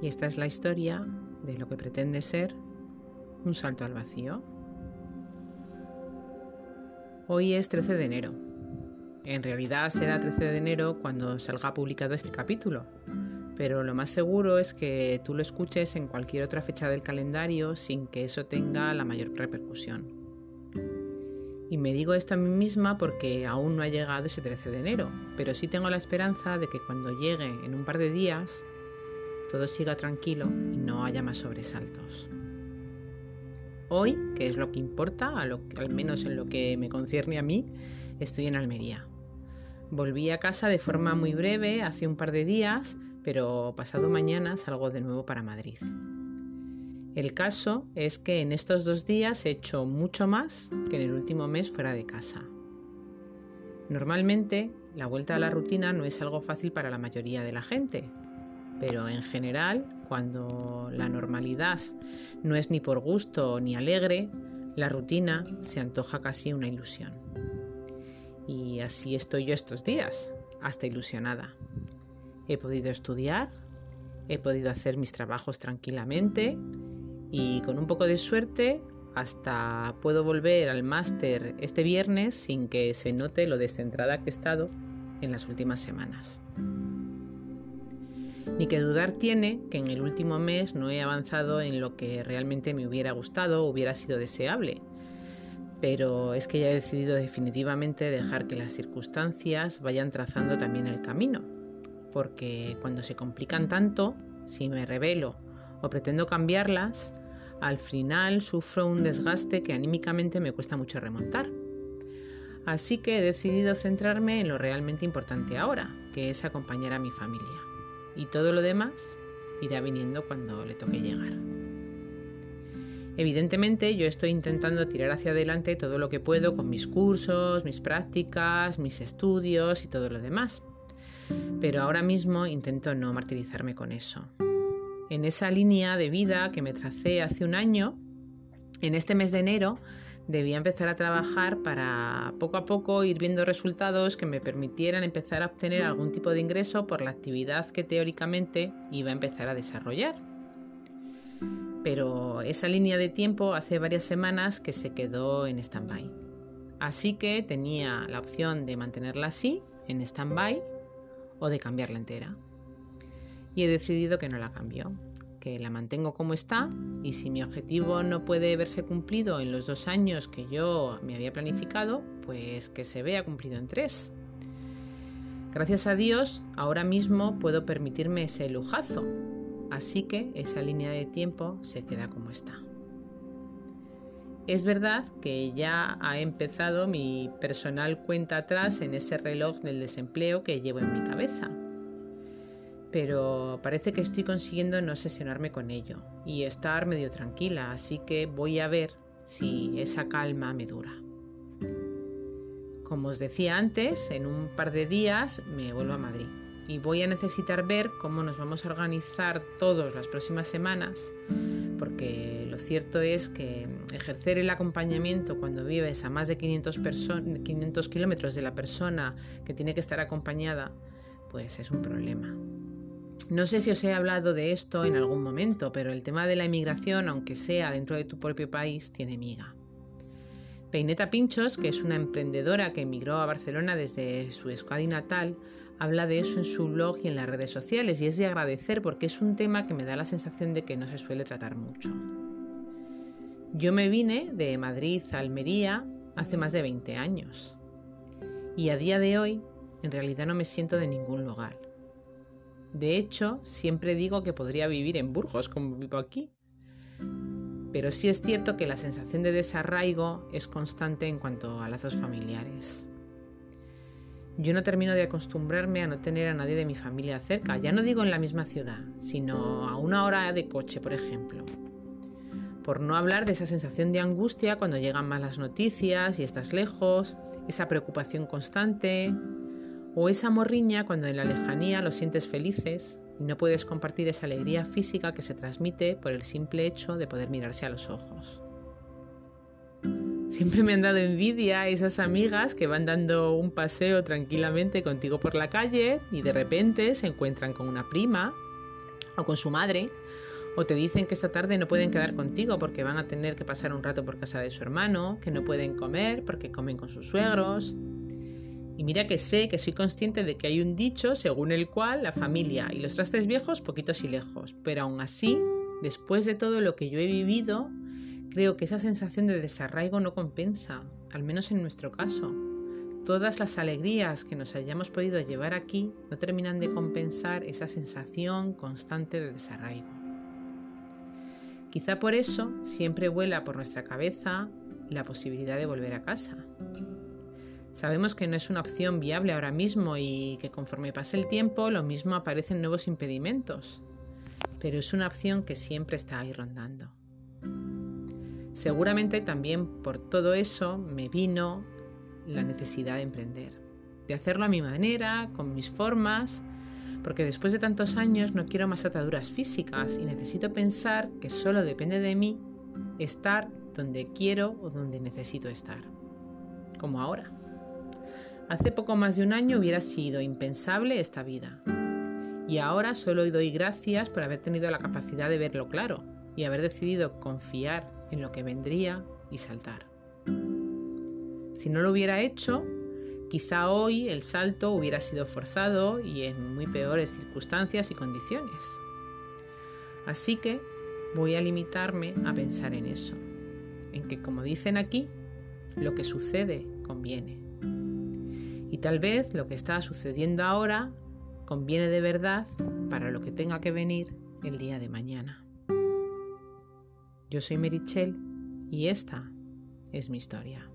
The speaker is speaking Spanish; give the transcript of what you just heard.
Y esta es la historia de lo que pretende ser un salto al vacío. Hoy es 13 de enero. En realidad será 13 de enero cuando salga publicado este capítulo, pero lo más seguro es que tú lo escuches en cualquier otra fecha del calendario sin que eso tenga la mayor repercusión. Y me digo esto a mí misma porque aún no ha llegado ese 13 de enero, pero sí tengo la esperanza de que cuando llegue en un par de días todo siga tranquilo y no haya más sobresaltos. Hoy, que es lo que importa, al menos en lo que me concierne a mí, estoy en Almería. Volví a casa de forma muy breve hace un par de días, pero pasado mañana salgo de nuevo para Madrid. El caso es que en estos dos días he hecho mucho más que en el último mes fuera de casa. Normalmente, la vuelta a la rutina no es algo fácil para la mayoría de la gente, pero en general, cuando la normalidad no es ni por gusto ni alegre, la rutina se antoja casi una ilusión. Y así estoy yo estos días, hasta ilusionada. He podido estudiar, he podido hacer mis trabajos tranquilamente y con un poco de suerte hasta puedo volver al máster este viernes sin que se note lo descentrada que he estado en las últimas semanas. Ni que dudar tiene que en el último mes no he avanzado en lo que realmente me hubiera gustado o hubiera sido deseable. Pero es que ya he decidido definitivamente dejar que las circunstancias vayan trazando también el camino. Porque cuando se complican tanto, si me revelo o pretendo cambiarlas, al final sufro un desgaste que anímicamente me cuesta mucho remontar. Así que he decidido centrarme en lo realmente importante ahora, que es acompañar a mi familia. Y todo lo demás irá viniendo cuando le toque llegar. Evidentemente yo estoy intentando tirar hacia adelante todo lo que puedo con mis cursos, mis prácticas, mis estudios y todo lo demás. Pero ahora mismo intento no martirizarme con eso en esa línea de vida que me tracé hace un año, en este mes de enero debía empezar a trabajar para poco a poco ir viendo resultados que me permitieran empezar a obtener algún tipo de ingreso por la actividad que teóricamente iba a empezar a desarrollar. Pero esa línea de tiempo hace varias semanas que se quedó en stand-by. Así que tenía la opción de mantenerla así, en stand-by, o de cambiarla entera y he decidido que no la cambio, que la mantengo como está y si mi objetivo no puede verse cumplido en los dos años que yo me había planificado, pues que se vea cumplido en tres. Gracias a Dios, ahora mismo puedo permitirme ese lujazo, así que esa línea de tiempo se queda como está. Es verdad que ya ha empezado mi personal cuenta atrás en ese reloj del desempleo que llevo en mi cabeza pero parece que estoy consiguiendo no obsesionarme con ello y estar medio tranquila, así que voy a ver si esa calma me dura. Como os decía antes, en un par de días me vuelvo a Madrid y voy a necesitar ver cómo nos vamos a organizar todas las próximas semanas, porque lo cierto es que ejercer el acompañamiento cuando vives a más de 500, 500 kilómetros de la persona que tiene que estar acompañada, pues es un problema. No sé si os he hablado de esto en algún momento, pero el tema de la emigración, aunque sea dentro de tu propio país, tiene miga. Peineta Pinchos, que es una emprendedora que emigró a Barcelona desde su Euskadi natal, habla de eso en su blog y en las redes sociales y es de agradecer porque es un tema que me da la sensación de que no se suele tratar mucho. Yo me vine de Madrid a Almería hace más de 20 años y a día de hoy en realidad no me siento de ningún lugar. De hecho, siempre digo que podría vivir en Burgos como vivo aquí. Pero sí es cierto que la sensación de desarraigo es constante en cuanto a lazos familiares. Yo no termino de acostumbrarme a no tener a nadie de mi familia cerca, ya no digo en la misma ciudad, sino a una hora de coche, por ejemplo. Por no hablar de esa sensación de angustia cuando llegan malas noticias y estás lejos, esa preocupación constante, o esa morriña cuando en la lejanía los sientes felices y no puedes compartir esa alegría física que se transmite por el simple hecho de poder mirarse a los ojos. Siempre me han dado envidia esas amigas que van dando un paseo tranquilamente contigo por la calle y de repente se encuentran con una prima o con su madre o te dicen que esta tarde no pueden quedar contigo porque van a tener que pasar un rato por casa de su hermano, que no pueden comer porque comen con sus suegros. Y mira que sé que soy consciente de que hay un dicho según el cual la familia y los trastes viejos poquitos y lejos, pero aún así, después de todo lo que yo he vivido, creo que esa sensación de desarraigo no compensa, al menos en nuestro caso. Todas las alegrías que nos hayamos podido llevar aquí no terminan de compensar esa sensación constante de desarraigo. Quizá por eso siempre vuela por nuestra cabeza la posibilidad de volver a casa. Sabemos que no es una opción viable ahora mismo y que conforme pase el tiempo lo mismo aparecen nuevos impedimentos, pero es una opción que siempre está ahí rondando. Seguramente también por todo eso me vino la necesidad de emprender, de hacerlo a mi manera, con mis formas, porque después de tantos años no quiero más ataduras físicas y necesito pensar que solo depende de mí estar donde quiero o donde necesito estar, como ahora. Hace poco más de un año hubiera sido impensable esta vida. Y ahora solo doy gracias por haber tenido la capacidad de verlo claro y haber decidido confiar en lo que vendría y saltar. Si no lo hubiera hecho, Quizá hoy el salto hubiera sido forzado y en muy peores circunstancias y condiciones. Así que voy a limitarme a pensar en eso, en que como dicen aquí, lo que sucede conviene. Y tal vez lo que está sucediendo ahora conviene de verdad para lo que tenga que venir el día de mañana. Yo soy Merichel y esta es mi historia.